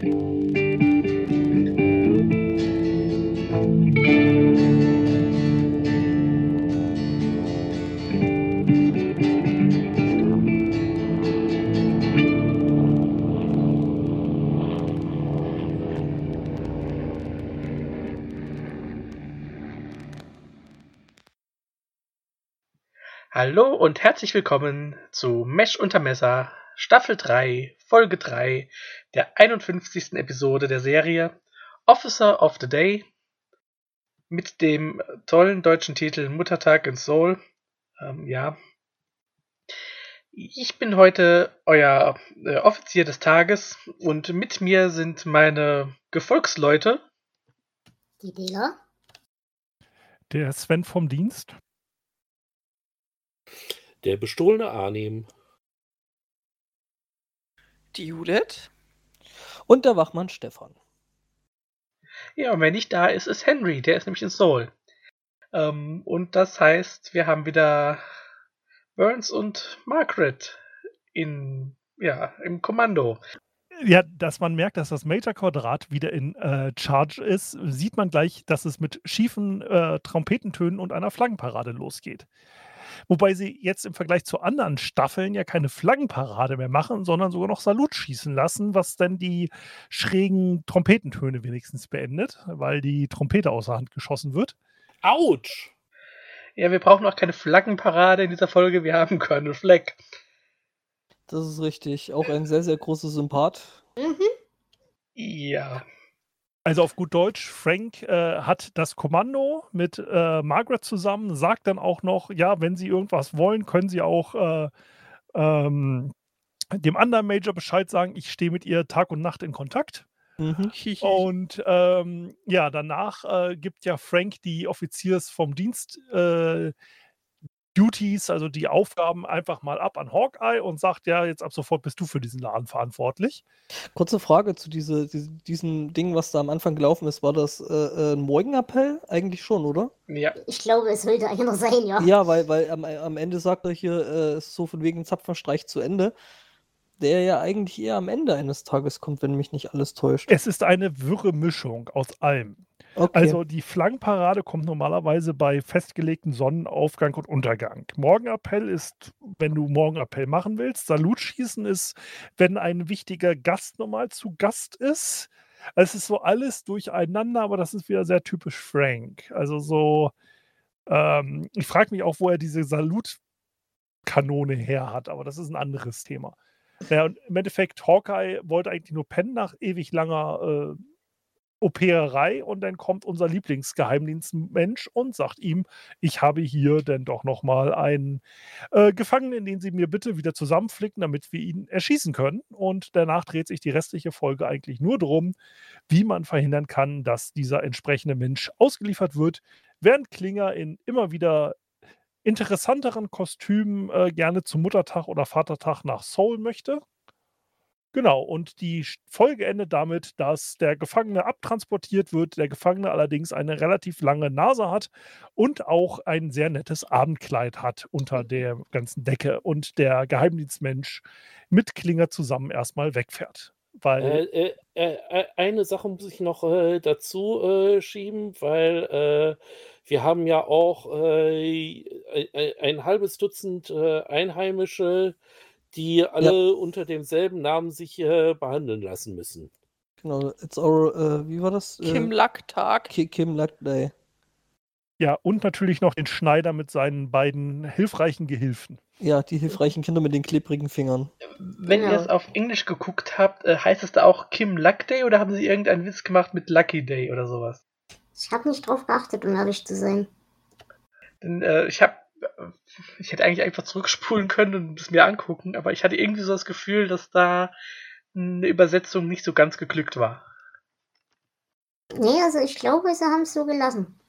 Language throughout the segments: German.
Hallo und herzlich willkommen zu Mesh unter Messer, Staffel 3, Folge 3 der 51. Episode der Serie Officer of the Day mit dem tollen deutschen Titel Muttertag in Soul. Ähm, ja. Ich bin heute euer äh, Offizier des Tages und mit mir sind meine Gefolgsleute. Die Dela. Der Sven vom Dienst. Der bestohlene Arnim. Die Judith. Und der Wachmann Stefan. Ja, und wer nicht da ist, ist Henry. Der ist nämlich in Seoul. Ähm, und das heißt, wir haben wieder Burns und Margaret in, ja, im Kommando. Ja, dass man merkt, dass das Major-Quadrat wieder in äh, Charge ist, sieht man gleich, dass es mit schiefen äh, Trompetentönen und einer Flaggenparade losgeht. Wobei sie jetzt im Vergleich zu anderen Staffeln ja keine Flaggenparade mehr machen, sondern sogar noch Salut schießen lassen, was dann die schrägen Trompetentöne wenigstens beendet, weil die Trompete außer Hand geschossen wird. Autsch! Ja, wir brauchen auch keine Flaggenparade in dieser Folge, wir haben Colonel Fleck. Das ist richtig. Auch ein sehr, sehr großer Sympath. Mhm. Ja. Also auf gut Deutsch, Frank äh, hat das Kommando mit äh, Margaret zusammen, sagt dann auch noch, ja, wenn sie irgendwas wollen, können sie auch äh, ähm, dem anderen Major Bescheid sagen, ich stehe mit ihr Tag und Nacht in Kontakt. Mhm. Und ähm, ja, danach äh, gibt ja Frank die Offiziers vom Dienst äh, Duties, also die Aufgaben einfach mal ab an Hawkeye und sagt, ja, jetzt ab sofort bist du für diesen Laden verantwortlich. Kurze Frage zu diese, diese, diesem Ding, was da am Anfang gelaufen ist. War das äh, äh, ein Morgenappell? Eigentlich schon, oder? Ja. Ich glaube, es sollte einer sein, ja. Ja, weil, weil am, am Ende sagt er hier, äh, ist so von wegen Zapfenstreich zu Ende. Der ja eigentlich eher am Ende eines Tages kommt, wenn mich nicht alles täuscht. Es ist eine wirre Mischung aus allem. Okay. Also die Flaggenparade kommt normalerweise bei festgelegten Sonnenaufgang und Untergang. Morgenappell ist, wenn du Morgenappell machen willst. Salutschießen ist, wenn ein wichtiger Gast normal zu Gast ist. Es ist so alles durcheinander, aber das ist wieder sehr typisch Frank. Also so, ähm, ich frage mich auch, wo er diese Salutkanone her hat, aber das ist ein anderes Thema. Ja, und im Endeffekt, Hawkeye wollte eigentlich nur pennen nach ewig langer äh, Opererei und dann kommt unser Lieblingsgeheimdienstmensch und sagt ihm, ich habe hier denn doch nochmal einen äh, Gefangenen, den Sie mir bitte wieder zusammenflicken, damit wir ihn erschießen können. Und danach dreht sich die restliche Folge eigentlich nur darum, wie man verhindern kann, dass dieser entsprechende Mensch ausgeliefert wird, während Klinger in immer wieder interessanteren Kostümen äh, gerne zum Muttertag oder Vatertag nach Seoul möchte. Genau, und die Folge endet damit, dass der Gefangene abtransportiert wird, der Gefangene allerdings eine relativ lange Nase hat und auch ein sehr nettes Abendkleid hat unter der ganzen Decke und der Geheimdienstmensch mit Klinger zusammen erstmal wegfährt. Weil, Äh, äh, äh, eine Sache muss ich noch äh, dazu äh, schieben, weil äh, wir haben ja auch äh, ein, halbes Dutzend äh, Einheimische, die alle unter demselben Namen sich äh, behandeln lassen müssen. Genau, it's our, äh, wie war das? Kim äh, Lack-Tag. Ki- Kim Luck Day. ja, und natürlich noch den Schneider mit seinen beiden hilfreichen Gehilfen. Ja, die hilfreichen Kinder mit den klebrigen Fingern. Wenn Genau. ihr es auf Englisch geguckt habt, äh, heißt es da auch Kim Luck Day oder haben sie irgendeinen Witz gemacht mit Lucky Day oder sowas? Ich habe nicht drauf geachtet, um ehrlich zu sein. Denn äh, ich habe, ich hätte eigentlich einfach zurückspulen können und es mir angucken, aber ich hatte irgendwie so das Gefühl, dass da eine Übersetzung nicht so ganz geglückt war. Nee, also ich glaube, sie haben es so gelassen.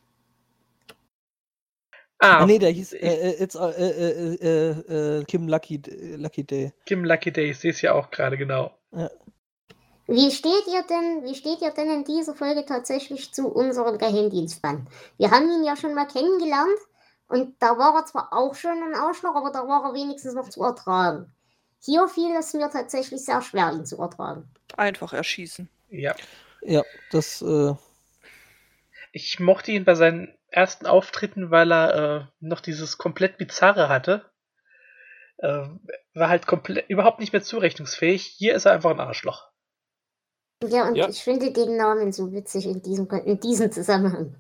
Ah, Ah, nee, der hieß äh, äh, it's, äh, äh, äh, äh, Kim Lucky, Lucky Day. Kim Lucky Day, ich sehe es ja auch gerade genau. Wie steht ihr denn, wie steht ihr denn in dieser Folge tatsächlich zu unserem Geheimdienstmann? Wir haben ihn ja schon mal kennengelernt und da war er zwar auch schon ein Arschloch, aber da war er wenigstens noch zu ertragen. Hier fiel es mir tatsächlich sehr schwer, ihn zu ertragen. Einfach erschießen. Ja. Ja, das, äh, Ich mochte ihn bei seinen ersten Auftritten, weil er äh, noch dieses komplett Bizarre hatte. Äh, war halt komplett überhaupt nicht mehr zurechnungsfähig. Hier ist er einfach ein Arschloch. Ja, und Ja. ich finde den Namen so witzig in diesem, in diesem Zusammenhang.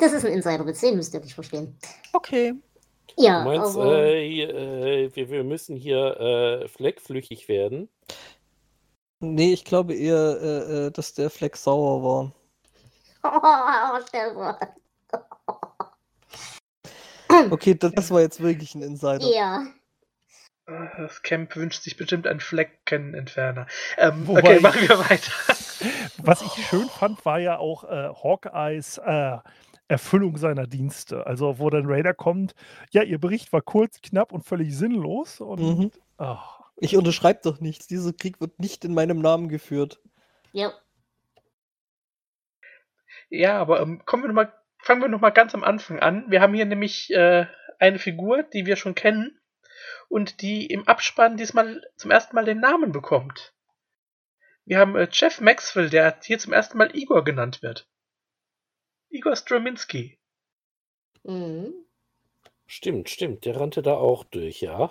Das ist ein Insiderwitz, den müsst ihr nicht verstehen. Okay. Ja, Du meinst, aber äh, äh, wir, wir müssen hier äh, fleckflüchig werden? nee, ich glaube eher, äh, äh, dass der Fleck sauer war. Oh, Stefan. Okay, das, das war jetzt wirklich ein Insider. Ja. Das Camp wünscht sich bestimmt einen Fleckenentferner. Ähm, okay, machen wir weiter. Was ich schön fand, war ja auch äh, Hawkeyes äh, Erfüllung seiner Dienste. Also, wo dann Raider kommt, ja, ihr Bericht war kurz, knapp und völlig sinnlos. Und Mhm. ach, Ich unterschreibe doch nichts. Dieser Krieg wird nicht in meinem Namen geführt. Ja. Ja, aber ähm, kommen wir noch mal, fangen wir noch mal ganz am Anfang an. Wir haben hier nämlich äh, eine Figur, die wir schon kennen und die im Abspann diesmal zum ersten Mal den Namen bekommt. Wir haben äh, Jeff Maxwell, der hier zum ersten Mal Igor genannt wird. Igor Straminski. Mhm. Stimmt, stimmt. Der rannte da auch durch, ja.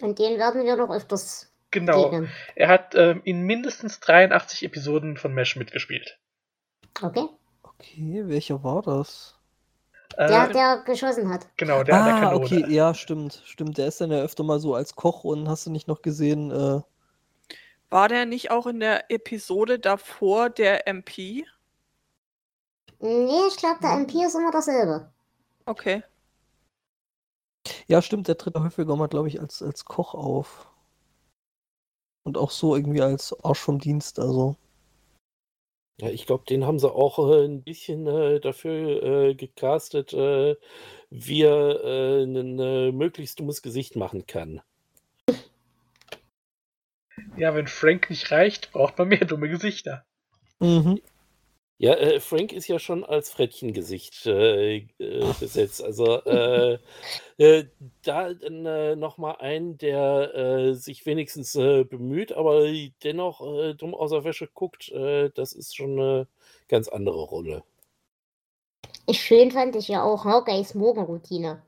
Und den werden wir noch öfters Genau. begegnen. Er hat ähm, in mindestens 83 Episoden von Mesh mitgespielt. Okay. Okay, welcher war das? Äh, Der, der geschossen hat. genau, der an der ah, Kanone. okay, ja, stimmt, stimmt. Der ist dann ja öfter mal so als Koch und hast du nicht noch gesehen, äh, War der nicht auch in der Episode davor der MP? Nee, ich glaube, der MP ist immer dasselbe. Okay. ja, stimmt, der tritt häufiger mal, glaube ich, als, als Koch auf. Und auch so irgendwie als Arsch vom Dienst, also. Ja, ich glaube, den haben sie auch äh, ein bisschen äh, dafür äh, gecastet, äh, wie er äh, ein äh, möglichst dummes Gesicht machen kann. Ja, wenn Frank nicht reicht, braucht man mehr dumme Gesichter. Mhm. Ja, äh, Frank ist ja schon als Frettchengesicht äh, äh, besetzt. Also äh, äh, da dann äh, nochmal ein, der äh, sich wenigstens äh, bemüht, aber dennoch äh, dumm aus der Wäsche guckt, äh, das ist schon eine ganz andere Rolle. Ich schön fand ich ja auch Hawkeyes Morgenroutine.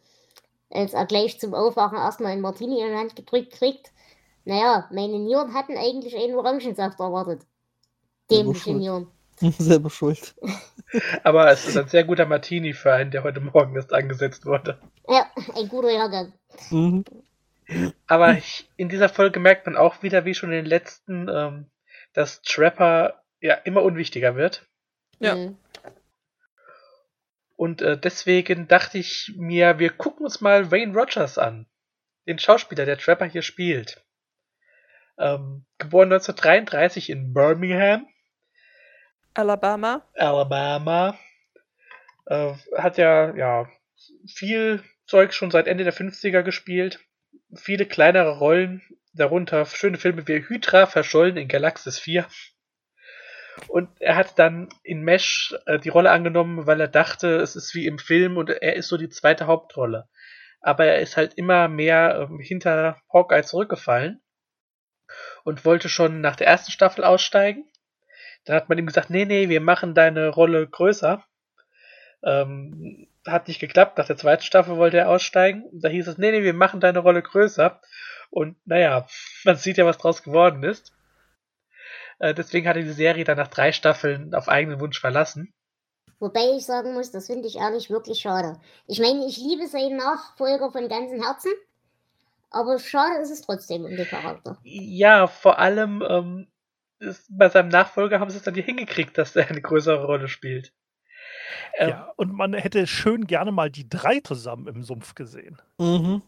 Als er gleich zum Aufwachen erstmal einen Martini in die Hand gedrückt kriegt. Naja, meine Nieren hatten eigentlich einen Orangensaft erwartet. Schuld. Nieren. Selber schuld. Aber es ist ein sehr guter Martini für einen, der heute Morgen erst angesetzt wurde. Ja, ein guter Jahrgang. Mhm. Aber ich, in dieser Folge merkt man auch wieder, wie schon in den letzten, ähm, dass Trapper ja immer unwichtiger wird. Ja. Mhm. Und äh, deswegen dachte ich mir, wir gucken uns mal Wayne Rogers an. Den Schauspieler, der Trapper hier spielt. Ähm, geboren 1933 in Birmingham, Alabama. Alabama. Äh, hat ja, ja viel Zeug schon seit Ende der 50er gespielt. Viele kleinere Rollen, darunter schöne Filme wie Hydra, verschollen in Galaxis 4. Und er hat dann in Mesh äh, die Rolle angenommen, weil er dachte, es ist wie im Film und er ist so die zweite Hauptrolle. Aber er ist halt immer mehr ähm, hinter Hawkeye zurückgefallen und wollte schon nach der ersten Staffel aussteigen. Dann hat man ihm gesagt, nee, nee, wir machen deine Rolle größer. Ähm, hat nicht geklappt. Nach der zweiten Staffel wollte er aussteigen. Da hieß es, nee, nee, wir machen deine Rolle größer. Und naja, man sieht ja, was draus geworden ist. Äh, deswegen hat er die Serie dann nach drei Staffeln auf eigenen Wunsch verlassen. Wobei ich sagen muss, das finde ich ehrlich wirklich schade. Ich meine, ich liebe seinen Nachfolger von ganzem Herzen, aber schade ist es trotzdem um den Charakter. Ja, vor allem ähm, ist, bei seinem Nachfolger haben sie es dann hier hingekriegt, dass er eine größere Rolle spielt. Ähm, ja, und man hätte schön gerne mal die drei zusammen im Sumpf gesehen. Mhm.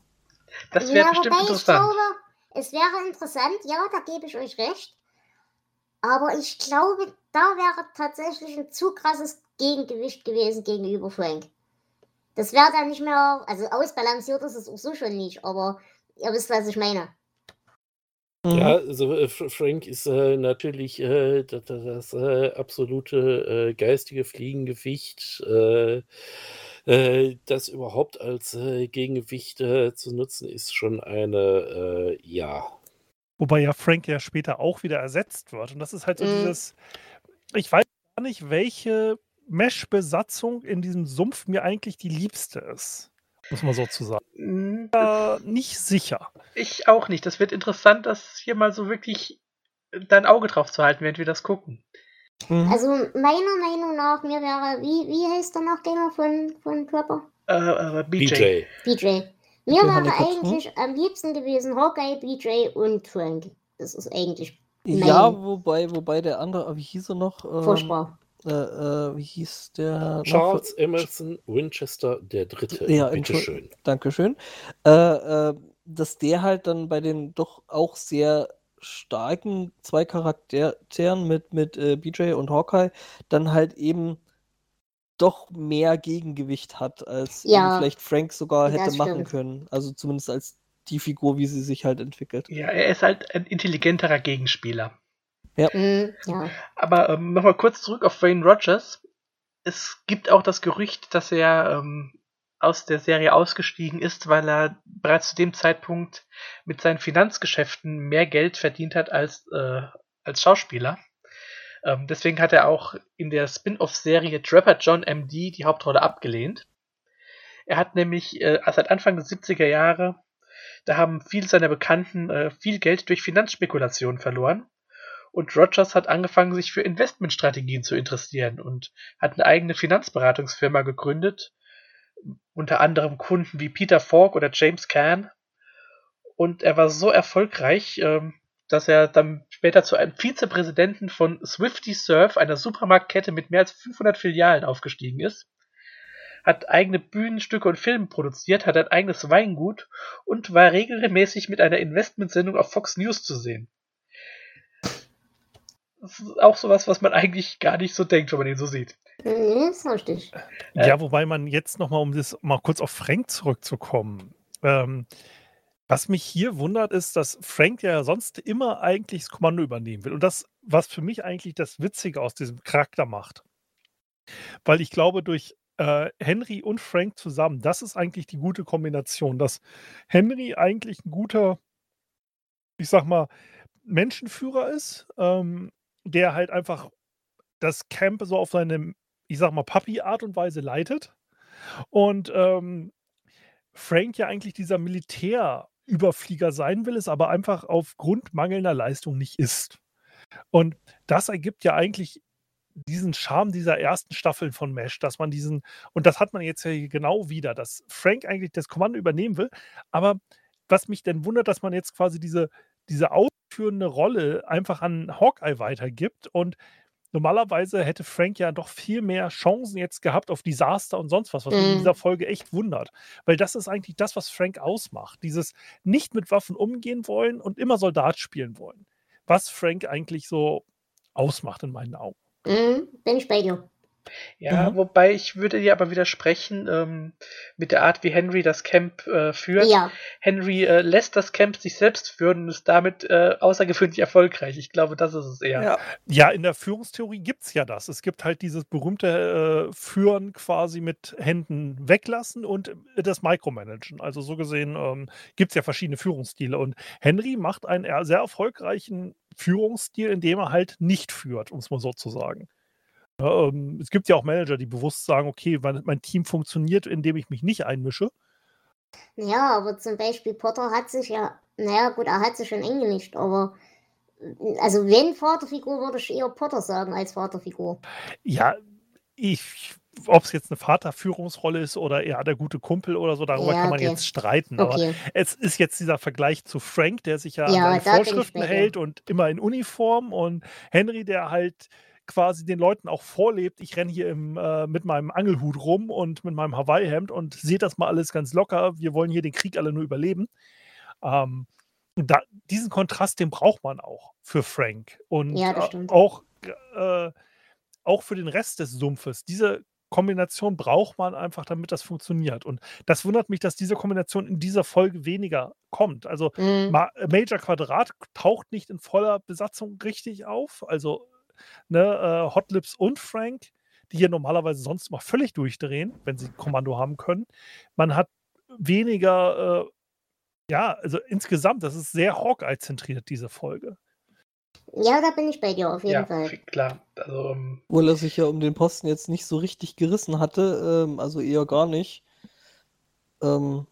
Das wäre ja, bestimmt wobei ich interessant. glaube, es wäre interessant, ja, da gebe ich euch recht. Aber ich glaube, da wäre tatsächlich ein zu krasses Gegengewicht gewesen gegenüber Frank. Das wäre dann nicht mehr, also ausbalanciert ist es auch so schon nicht, aber ihr wisst, was ich meine. Mhm. Ja, also äh, Frank ist äh, natürlich äh, das, das äh, absolute äh, geistige Fliegengewicht. Äh, äh, das überhaupt als äh, Gegengewicht äh, zu nutzen, ist schon eine, äh, ja. Wobei ja Frank ja später auch wieder ersetzt wird. Und das ist halt so Mhm. dieses, ich weiß gar nicht, welche Mesh-Besatzung in diesem Sumpf mir eigentlich die liebste ist. Muss man so zu sagen. Mm, Äh, nicht sicher. Ich auch nicht. Das wird interessant, das hier mal so wirklich dein Auge drauf zu halten, während wir das gucken. Mhm. Also meiner Meinung nach, mir wäre, wie, wie heißt der Nachgänger von, von Trapper? Äh, äh, BJ. BJ. BJ. Mir wäre hm? eigentlich am liebsten gewesen Hawkeye, BJ und Frank. Das ist eigentlich Ja, wobei, wobei der andere, wie hieß er noch? Ähm, furchtbar. Äh, äh, wie hieß der? noch? Charles Emerson Winchester der Dritte. Ja, Bitteschön. Dankeschön. Äh, äh, dass der halt dann bei den doch auch sehr starken zwei Charakteren mit, mit äh, BJ und Hawkeye dann halt eben doch mehr Gegengewicht hat, als Ja, vielleicht Frank sogar das hätte machen stimmt. können. Also zumindest als die Figur, wie sie sich halt entwickelt. Ja, er ist halt ein intelligenterer Gegenspieler. Mhm, ja. Aber ähm, nochmal kurz zurück auf Wayne Rogers. Es gibt auch das Gerücht, dass er ähm, aus der Serie ausgestiegen ist, weil er bereits zu dem Zeitpunkt mit seinen Finanzgeschäften mehr Geld verdient hat als, äh, als Schauspieler. Ähm, deswegen hat er auch in der Spin-off-Serie Trapper John MD die Hauptrolle abgelehnt. Er hat nämlich äh, seit Anfang der 70er Jahre, da haben viele seiner Bekannten äh, viel Geld durch Finanzspekulationen verloren. Und Rogers hat angefangen, sich für Investmentstrategien zu interessieren und hat eine eigene Finanzberatungsfirma gegründet, unter anderem Kunden wie Peter Falk oder James Caan. Und er war so erfolgreich, ähm, dass er dann später zu einem Vizepräsidenten von Swifty Surf, einer Supermarktkette mit mehr als 500 Filialen, aufgestiegen ist. Hat eigene Bühnenstücke und Filme produziert, hat ein eigenes Weingut und war regelmäßig mit einer Investmentsendung auf Fox News zu sehen. Das ist auch sowas, was man eigentlich gar nicht so denkt, wenn man ihn so sieht. Mhm, ist richtig. Äh, Ja, wobei man jetzt nochmal, um das mal kurz auf Frank zurückzukommen, ähm, was mich hier wundert, ist, dass Frank ja sonst immer eigentlich das Kommando übernehmen will. Und das, was für mich eigentlich das Witzige aus diesem Charakter macht. Weil ich glaube, durch äh, Henry und Frank zusammen, das ist eigentlich die gute Kombination, dass Henry eigentlich ein guter, ich sag mal, Menschenführer ist, ähm, der halt einfach das Camp so auf seine, ich sag mal, Papi-Art und Weise leitet. Und ähm, Frank ja eigentlich dieser Militärüberflieger sein will, es aber einfach aufgrund mangelnder Leistung nicht ist. Und das ergibt ja eigentlich diesen Charme dieser ersten Staffeln von Mesh, dass man diesen, und das hat man jetzt ja hier genau wieder, dass Frank eigentlich das Kommando übernehmen will, aber was mich denn wundert, dass man jetzt quasi diese, diese ausführende Rolle einfach an Hawkeye weitergibt und normalerweise hätte Frank ja doch viel mehr Chancen jetzt gehabt auf Desaster und sonst was, was mich in Mhm. dieser Folge echt wundert. Weil das ist eigentlich das, was Frank ausmacht. Dieses nicht mit Waffen umgehen wollen und immer Soldat spielen wollen. Was Frank eigentlich so ausmacht in meinen Augen. Mhm, bin ich bei dir. Ja, Mhm. wobei ich würde dir aber widersprechen ähm, mit der Art, wie Henry das Camp äh, führt. Ja, Henry äh, lässt das Camp sich selbst führen und ist damit äh, außergewöhnlich erfolgreich. Ich glaube, das ist es eher. Ja. Ja, in der Führungstheorie gibt es ja das. Es gibt halt dieses berühmte äh, Führen quasi mit Händen weglassen und äh, das Micromanagen. Also so gesehen ähm, gibt es ja verschiedene Führungsstile. Und Henry macht einen sehr erfolgreichen Führungsstil, indem er halt nicht führt, um es mal so zu sagen. Ja, ähm, es gibt ja auch Manager, die bewusst sagen, okay, mein, mein Team funktioniert, indem ich mich nicht einmische. ja, aber zum Beispiel Potter hat sich ja, naja gut, er hat sich schon eingemischt, aber äh, also wenn Vaterfigur, würde ich eher Potter sagen als Vaterfigur. Ja, ich, ob es jetzt eine Vaterführungsrolle ist oder eher der gute Kumpel oder so, darüber Ja, kann man okay. jetzt streiten. Aber Okay. es ist jetzt dieser Vergleich zu Frank, der sich ja, Ja, an Vorschriften hält und immer in Uniform und Henry, der halt quasi den Leuten auch vorlebt, ich renne hier im, äh, mit meinem Angelhut rum und mit meinem Hawaii-Hemd und seht das mal alles ganz locker, wir wollen hier den Krieg alle nur überleben. Ähm, da, diesen Kontrast, den braucht man auch für Frank und Ja, äh, auch, äh, auch für den Rest des Sumpfes. Diese Kombination braucht man einfach, damit das funktioniert. Und das wundert mich, dass diese Kombination in dieser Folge weniger kommt. Also Mhm. Ma Major Quadrat taucht nicht in voller Besatzung richtig auf. Also ne, äh, Hot Lips und Frank, die hier normalerweise sonst mal völlig durchdrehen, wenn sie Kommando haben können. Man hat weniger, äh, Ja, also insgesamt, das ist sehr Hawkeye-zentriert, diese Folge. Ja, da bin ich bei dir auf jeden Ja, Fall. klar. Also, ähm, Obwohl er sich ja um den Posten jetzt nicht so richtig gerissen hatte, ähm, also eher gar nicht. Ähm,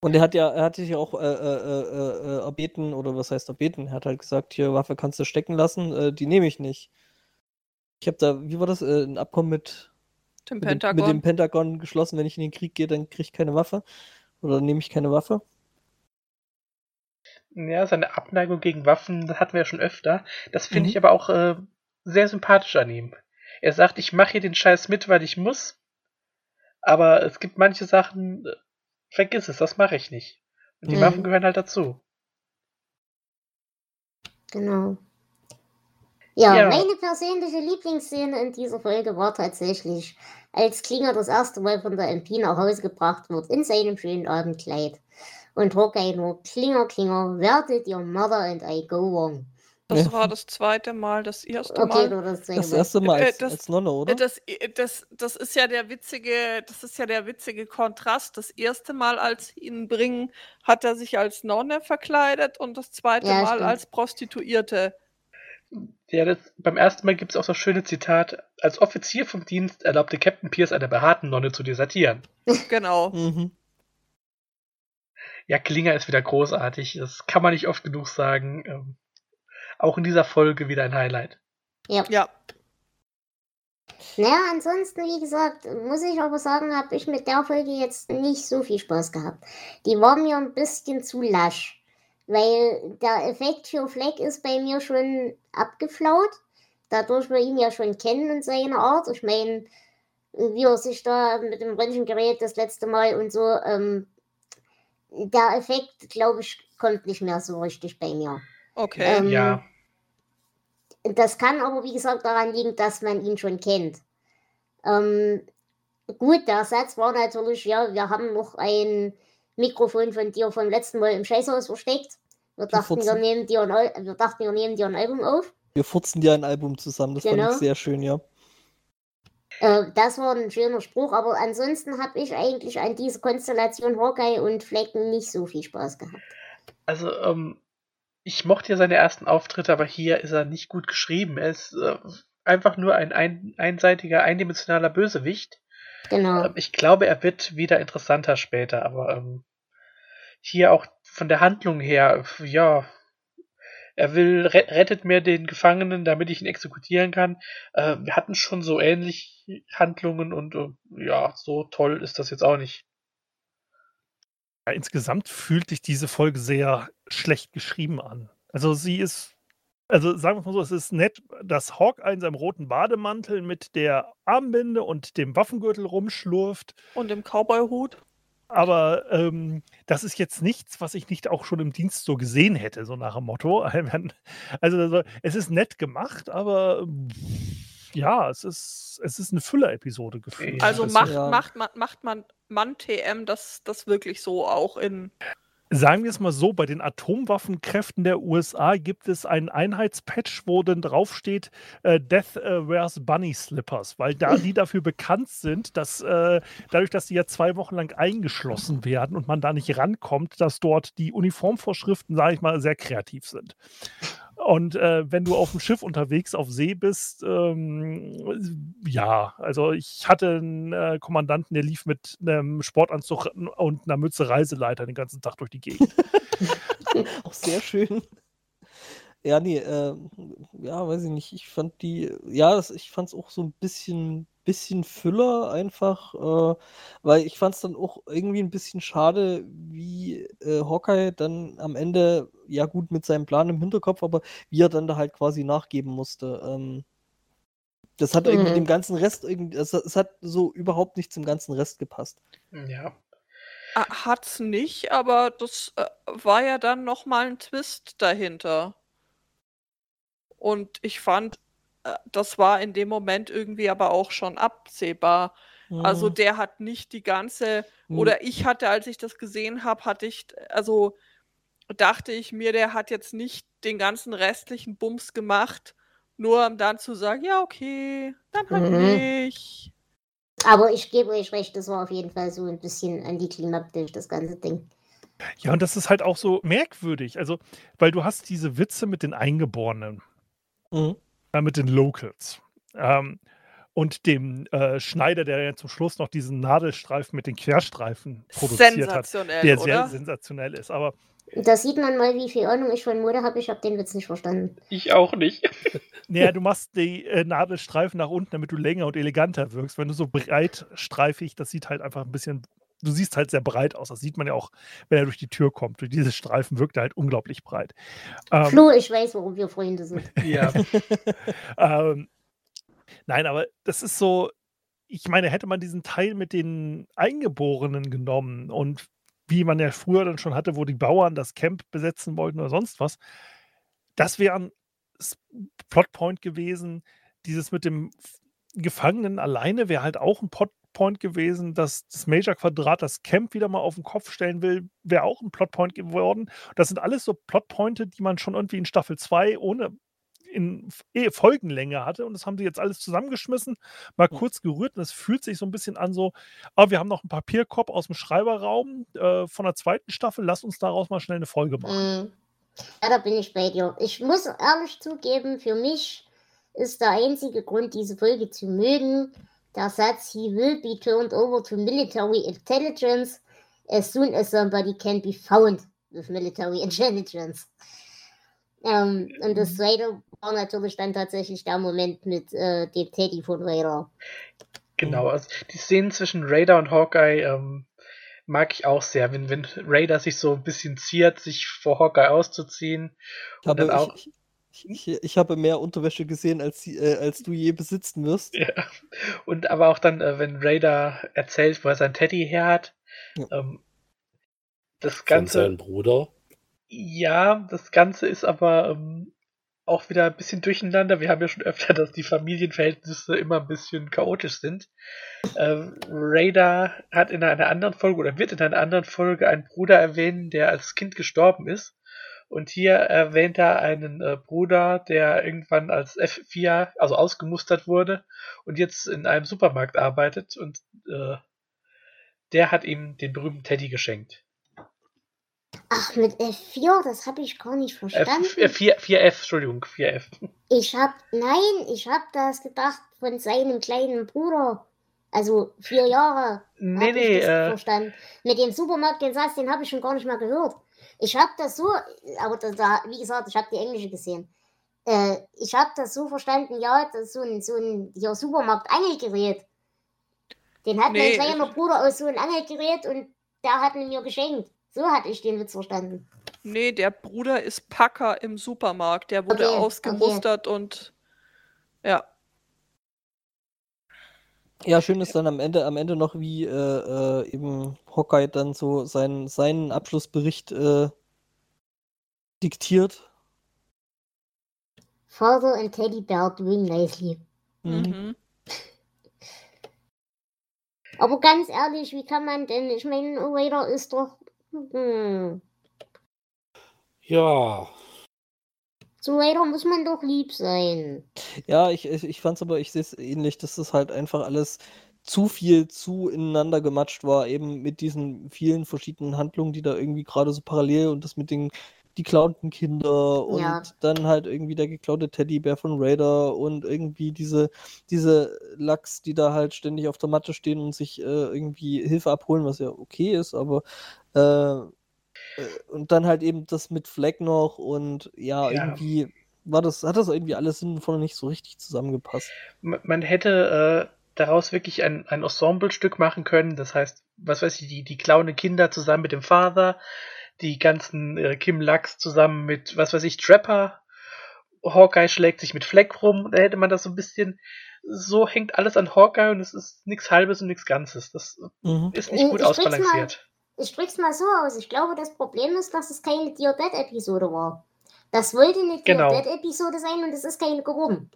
und er hat ja, er hatte sich ja auch äh, äh, äh, äh, erbeten, oder was heißt erbeten? Er hat halt gesagt, hier, Waffe kannst du stecken lassen, äh, die nehme ich nicht. Ich habe da, wie war das, äh, ein Abkommen mit, Dem mit, dem, mit Pentagon. dem Pentagon geschlossen, wenn ich in den Krieg gehe, dann kriege ich keine Waffe. Oder nehme ich keine Waffe. ja, seine Abneigung gegen Waffen, das hatten wir ja schon öfter. Das finde Mhm. ich aber auch äh, sehr sympathisch an ihm. Er sagt, ich mache hier den Scheiß mit, weil ich muss. Aber es gibt manche Sachen, äh, vergiss es, das mache ich nicht. Und die Mhm. Waffen gehören halt dazu. Genau. Ja, Ja. meine persönliche Lieblingsszene in dieser Folge war tatsächlich, als Klinger das erste Mal von der MP nach Hause gebracht wird, in seinem schönen Abendkleid. Und Hawkeye nur, Klinger, Klinger, where did your mother and I go wrong? Das Ja. war das zweite Mal, das erste Okay, Mal. das erste Mal Äh, als, das- als Nonne, oder? Das, das, das ist ja der witzige, das ist ja der witzige Kontrast. Das erste Mal, als ihn bringen, hat er sich als Nonne verkleidet und das zweite Ja, Mal stimmt. als Prostituierte. Ja, das, beim ersten Mal gibt es auch das schöne Zitat: Als Offizier vom Dienst erlaubte Captain Pierce einer behaarten Nonne zu desertieren. Genau. Mhm. Ja, Klinger ist wieder großartig. Das kann man nicht oft genug sagen. Auch in dieser Folge wieder ein Highlight. Ja. Ja. Naja, ansonsten, wie gesagt, muss ich aber sagen, habe ich mit der Folge jetzt nicht so viel Spaß gehabt. Die war mir ein bisschen zu lasch, weil der Effekt für Fleck ist bei mir schon abgeflaut. Dadurch wir ihn ja schon kennen in seiner Art. Ich meine, wie er sich da mit dem Röntgengerät das letzte Mal und so, ähm, der Effekt, glaube ich, kommt nicht mehr so richtig bei mir. Okay. Ähm, Ja, Das kann aber, wie gesagt, daran liegen, dass man ihn schon kennt. Ähm, gut, der Satz war natürlich, ja, wir haben noch ein Mikrofon von dir vom letzten Mal im Scheißhaus versteckt. Wir dachten, wir Furzen. nehmen, dir ein, wir dachten, wir nehmen dir ein Album auf. Wir furzen dir ein Album zusammen, das fand Genau. ich sehr schön, ja. Äh, das war ein schöner Spruch, aber ansonsten habe ich eigentlich an diese Konstellation Hawkeye und Flecken nicht so viel Spaß gehabt. also ähm, ich mochte ja seine ersten Auftritte, aber hier ist er nicht gut geschrieben. Er ist äh, einfach nur ein, ein einseitiger, eindimensionaler Bösewicht. Genau. Ähm, ich glaube, er wird wieder interessanter später, aber ähm, hier auch von der Handlung her, ja, er will, re rettet mir den Gefangenen, damit ich ihn exekutieren kann. Äh, wir hatten schon so ähnlich Handlungen und äh, ja, so toll ist das jetzt auch nicht. Ja, insgesamt fühlt sich diese Folge sehr schlecht geschrieben an. Also sie ist, also sagen wir mal so, es ist nett, dass Hawkeye in seinem roten Bademantel mit der Armbinde und dem Waffengürtel rumschlurft. Und im Cowboy-Hut. Aber ähm, das ist jetzt nichts, was ich nicht auch schon im Dienst so gesehen hätte, so nach dem Motto. Also, also es ist nett gemacht, aber ähm, ja, es ist, es ist eine Füller-Episode gefühlt. Also Das- macht, ja. macht man, macht man, man TM das, das wirklich so auch in. Sagen wir es mal so, bei den Atomwaffenkräften der USA gibt es einen Einheitspatch, wo dann draufsteht, äh, Death äh, wears Bunny Slippers, weil da die dafür bekannt sind, dass äh, dadurch, dass die ja zwei Wochen lang eingeschlossen werden und man da nicht rankommt, dass dort die Uniformvorschriften, sage ich mal, sehr kreativ sind. Und äh, wenn du auf dem Schiff unterwegs auf See bist, ähm, ja, also ich hatte einen äh, Kommandanten, der lief mit einem Sportanzug und einer Mütze Reiseleiter den ganzen Tag durch die Gegend. Auch sehr schön. Ja, nee, äh, ja, weiß ich nicht. Ich fand die, ja, das, ich fand es auch so ein bisschen, bisschen Füller einfach, äh, weil ich fand es dann auch irgendwie ein bisschen schade, wie äh, Hawkeye dann am Ende, ja gut, mit seinem Plan im Hinterkopf, aber wie er dann da halt quasi nachgeben musste. Ähm, das hat irgendwie Mhm. dem ganzen Rest irgendwie, es, es hat so überhaupt nicht zum ganzen Rest gepasst. Ja. Ah, Hat's nicht, aber das äh, war ja dann nochmal ein Twist dahinter. Und ich fand, äh, das war in dem Moment irgendwie aber auch schon absehbar. Also Mhm. der hat nicht die ganze, Mhm. oder ich hatte, als ich das gesehen habe, hatte ich, also dachte ich mir, der hat jetzt nicht den ganzen restlichen Bums gemacht, nur um dann zu sagen, ja, okay, dann halt Mhm. nicht. Aber ich gebe euch recht, das war auf jeden Fall so ein bisschen antiklimatisch, das ganze Ding. Ja, und das ist halt auch so merkwürdig. Also, weil du hast diese Witze mit den Eingeborenen, Mhm. äh, mit den Locals. Ähm, und dem äh, Schneider, der ja zum Schluss noch diesen Nadelstreifen mit den Querstreifen produziert hat, Sensationell, der sehr oder? sensationell ist. Aber Da sieht man mal, wie viel Ahnung ich von Mode habe. Ich habe den Witz nicht verstanden. Ich auch nicht. naja, du machst die äh, Nadelstreifen nach unten, damit du länger und eleganter wirkst. Wenn du so breitstreifig, das sieht halt einfach ein bisschen, du siehst halt sehr breit aus. Das sieht man ja auch, wenn er durch die Tür kommt. Durch diese Streifen wirkt er halt unglaublich breit. Ähm, Flo, ich weiß, warum wir Freunde sind. Ja. Ähm, nein, aber das ist so, ich meine, hätte man diesen Teil mit den Eingeborenen genommen und wie man ja früher dann schon hatte, wo die Bauern das Camp besetzen wollten oder sonst was, das wäre ein Plotpoint gewesen. Dieses mit dem Gefangenen alleine wäre halt auch ein Plotpoint gewesen, dass das Major-Quadrat das Camp wieder mal auf den Kopf stellen will, wäre auch ein Plotpoint geworden. Das sind alles so Plotpointe, die man schon irgendwie in Staffel 2 ohne in eh Folgenlänge hatte und das haben sie jetzt alles zusammengeschmissen, mal Mhm. kurz gerührt und es fühlt sich so ein bisschen an so, ah, wir haben noch einen Papierkorb aus dem Schreiberraum äh, von der zweiten Staffel, lass uns daraus mal schnell eine Folge machen. Mhm. Ja, da bin ich bei dir. Ich muss ehrlich zugeben, für mich ist der einzige Grund, diese Folge zu mögen, der Satz, he will be turned over to military intelligence as soon as somebody can be found with military intelligence. Ähm, und das zweite war natürlich dann tatsächlich der Moment mit äh, dem Teddy von Raider. Genau, also die Szenen zwischen Raider und Hawkeye ähm, mag ich auch sehr, wenn, wenn Raider sich so ein bisschen ziert, sich vor Hawkeye auszuziehen. Ich Und dann auch, ich, ich, ich, habe mehr Unterwäsche gesehen, als, sie- äh, als du je besitzen wirst. ja. Und aber auch dann, äh, wenn Raider erzählt, wo er sein Teddy her hat. Ja. Ähm, das Von Ganze, seinem Bruder. ja, das Ganze ist aber ähm, auch wieder ein bisschen durcheinander. Wir haben ja schon öfter, dass die Familienverhältnisse immer ein bisschen chaotisch sind. Ähm, Raider hat in einer anderen Folge oder wird in einer anderen Folge einen Bruder erwähnen, der als Kind gestorben ist. Und hier erwähnt er einen äh, Bruder, der irgendwann als F4, also ausgemustert wurde und jetzt in einem Supermarkt arbeitet und äh, der hat ihm den berühmten Teddy geschenkt. Ach, mit F4, das habe ich gar nicht verstanden. F, äh, 4, 4F, Entschuldigung, 4F. Ich hab, nein, ich hab das gedacht von seinem kleinen Bruder. Also vier Jahre. Nee, nee, äh, verstanden. Mit dem Supermarkt, den Satz, den habe ich schon gar nicht mehr gehört. Ich hab das so, aber da, wie gesagt, ich habe die englische gesehen. Äh, ich habe das so verstanden, ja, das ist so ein, so ein hier Supermarkt-Angelgerät. Den hat Nee, mein kleiner Bruder aus so ein Angelgerät und der hat ihn mir geschenkt. So hatte ich den Witz verstanden. Nee, der Bruder ist Packer im Supermarkt. Der wurde Okay, ausgemustert und ja. Ja, schön ist dann am Ende, am Ende noch, wie äh, äh, eben Hawkeye dann so seinen, seinen Abschlussbericht äh, diktiert. Father and Teddy Bear doing nicely. Mhm. Mhm. Aber ganz ehrlich, wie kann man denn? Ich meine, Raider ist doch. Hm, Ja, zu Raider muss man doch lieb sein. Ja, ich, ich, ich fand's aber, ich sehe es ähnlich, dass das halt einfach alles zu viel zu ineinander gematscht war, eben mit diesen vielen verschiedenen Handlungen, die da irgendwie gerade so parallel und das mit den die geklauten Kinder und Ja. dann halt irgendwie der geklaute Teddybär von Raider und irgendwie diese, diese Lachs, die da halt ständig auf der Matte stehen und sich äh, irgendwie Hilfe abholen, was ja okay ist, aber äh, und dann halt eben das mit Fleck noch und ja, Ja. irgendwie war das, hat das irgendwie alles sinnvoll nicht so richtig zusammengepasst. man man hätte äh, daraus wirklich ein, ein Ensemblestück machen können. Das heißt, was weiß ich, die, die klauen Kinder zusammen mit dem Vater, die ganzen äh, Kim Lachs zusammen mit, was weiß ich, Trapper. Hawkeye schlägt sich mit Fleck rum. Da hätte man das so ein bisschen. So hängt alles an Hawkeye und es ist nichts Halbes und nichts Ganzes. Das Mhm. ist nicht gut Ich ausbalanciert. Ich sprich's mal so aus. Ich glaube, das Problem ist, dass es keine Dear Dead-Episode war. Das wollte eine Dear Genau. Dead-Episode sein und es ist keine geworden.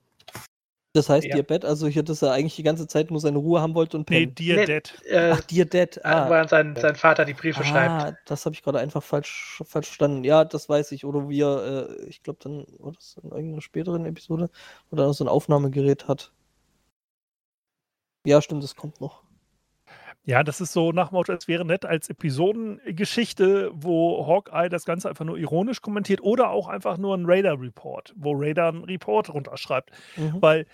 Das heißt, Ja. Dear Bed, also hier, dass er eigentlich die ganze Zeit nur seine Ruhe haben wollte und Nee, pennen. Dear Nee, Dead. Äh, Ach, Dear Dead. wo Ah, er sein, sein Vater die Briefe schreibt. ah das habe ich gerade einfach falsch, falsch verstanden. Ja, das weiß ich. Oder wie er, äh, ich glaube, dann war das in irgendeiner späteren Episode, wo er so ein Aufnahmegerät hat. Ja, stimmt, das kommt noch. Ja, das ist so nach Motto, es wäre nett als Episodengeschichte, wo Hawkeye das Ganze einfach nur ironisch kommentiert oder auch einfach nur ein Radar-Report, wo Radar einen Report runterschreibt. Mhm. Weil,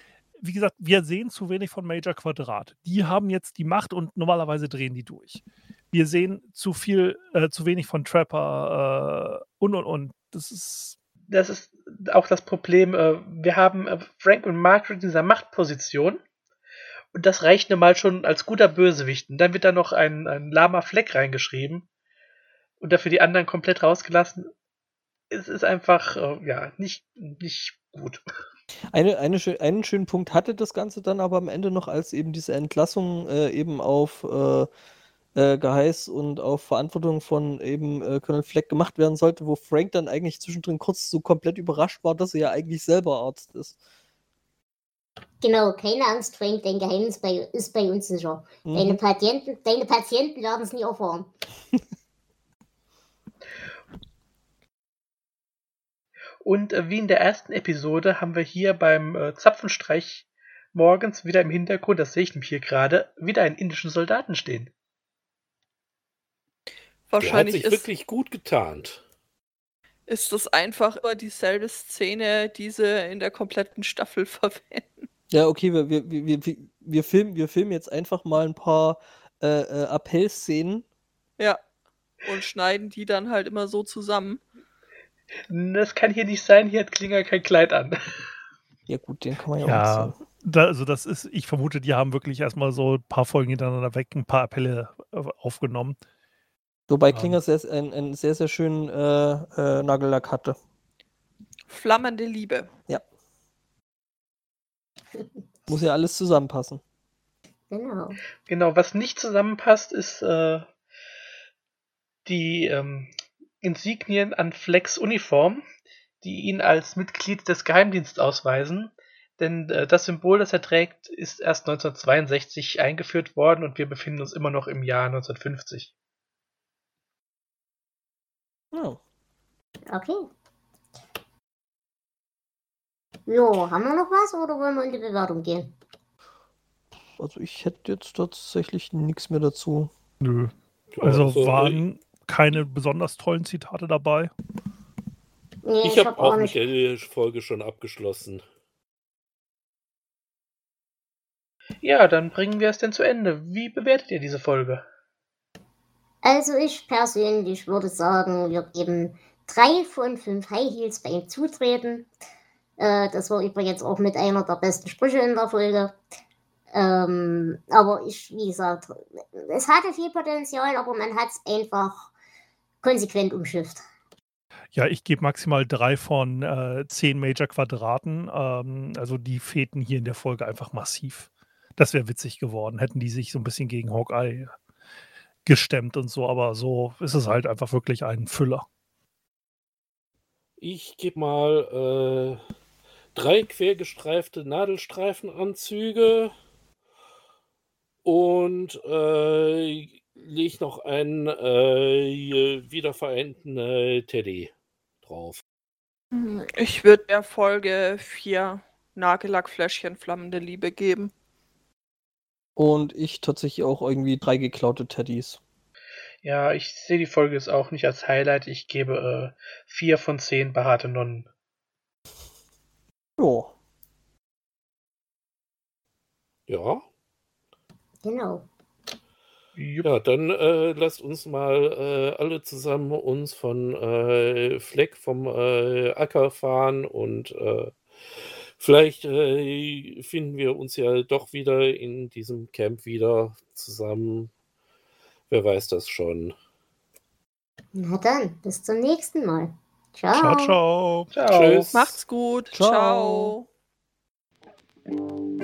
wie gesagt, wir sehen zu wenig von Major Quadrat. Die haben jetzt die Macht und normalerweise drehen die durch. Wir sehen zu viel, äh, zu wenig von Trapper äh, und und und. Das ist. Das ist auch das Problem. Äh, wir haben äh, Frank und Margaret in dieser Machtposition. Und das reicht nun mal schon als guter Bösewicht. Und dann wird da noch ein, ein lahmer Fleck reingeschrieben. Und dafür die anderen komplett rausgelassen. Es ist einfach, äh, ja, nicht, nicht gut. Eine, eine, einen schönen Punkt hatte das Ganze dann aber am Ende noch, als eben diese Entlassung äh, eben auf äh, äh, Geheiß und auf Verantwortung von eben äh, Colonel Fleck gemacht werden sollte, wo Frank dann eigentlich zwischendrin kurz so komplett überrascht war, dass er ja eigentlich selber Arzt ist. Genau, keine Angst, Frank, dein Geheimnis bei, ist bei uns sicher. Deine, Mhm. Patienten, deine Patienten werden es nie erfahren. Und äh, wie in der ersten Episode haben wir hier beim äh, Zapfenstreich morgens wieder im Hintergrund, das sehe ich nämlich hier gerade, wieder einen indischen Soldaten stehen. Der hat Wahrscheinlich sich ist, wirklich gut getarnt. Ist das einfach immer dieselbe Szene, die sie in der kompletten Staffel verwenden. Ja, okay, wir, wir, wir, wir, wir, filmen, wir filmen jetzt einfach mal ein paar äh, äh, Appellszenen. Ja. Und schneiden die dann halt immer so zusammen. Das kann hier nicht sein, hier hat Klinger kein Kleid an. Ja, gut, den kann man ja, auch Ja, sehen. da, also das ist, ich vermute, die haben wirklich erstmal so ein paar Folgen hintereinander weg, ein paar Appelle äh, aufgenommen. Wobei Ähm. Klinger sehr, einen, einen sehr, sehr schönen äh, äh, Nagellack hatte. Flammende Liebe. Muss ja alles zusammenpassen. Genau. Genau, was nicht zusammenpasst, ist äh, die ähm, Insignien an Flex Uniform, die ihn als Mitglied des Geheimdienstes ausweisen. Denn äh, das Symbol, das er trägt, ist erst 1962 eingeführt worden und wir befinden uns immer noch im Jahr 1950. Ja. Okay. Jo, haben wir noch was oder wollen wir in die Bewertung gehen? Also ich hätte jetzt tatsächlich nichts mehr dazu. Nö. Also also, waren keine besonders tollen Zitate dabei. Nee, Ich ich, habe hab auch nicht. der Folge schon abgeschlossen. Ja, dann bringen wir es denn zu Ende. Wie bewertet ihr diese Folge? Also ich persönlich würde sagen, wir geben drei von fünf High Heels beim Zutreten. Äh, das war übrigens auch mit einer der besten Sprüche in der Folge. Ähm, aber ich, wie gesagt, es hatte viel Potenzial, aber man hat es einfach konsequent umschifft. Ja, ich gebe maximal drei von äh, zehn Major Quadraten. Ähm, also die fehlten hier in der Folge einfach massiv. Das wäre witzig geworden, hätten die sich so ein bisschen gegen Hawkeye gestemmt und so, aber so ist es halt einfach wirklich ein Füller. Ich gebe mal äh, drei quergestreifte Nadelstreifenanzüge und äh, lege noch einen äh, wiedervereinten äh, Teddy drauf. Ich würde der Folge vier Nagellackfläschchen flammende Liebe geben. Und ich tatsächlich auch irgendwie drei geklaute Teddys. Ja, ich sehe die Folge jetzt auch nicht als Highlight. Ich gebe äh, vier von zehn behaarte Nonnen. Ja. Ja, Genau. Ja, dann äh, lasst uns mal äh, alle zusammen uns von äh, Fleck vom äh, Acker fahren und äh, vielleicht äh, finden wir uns ja doch wieder in diesem Camp wieder zusammen. Wer weiß das schon. Na dann, bis zum nächsten Mal. Ciao, ciao. Ciao. Tschüss. Macht's gut. Ciao. Ciao.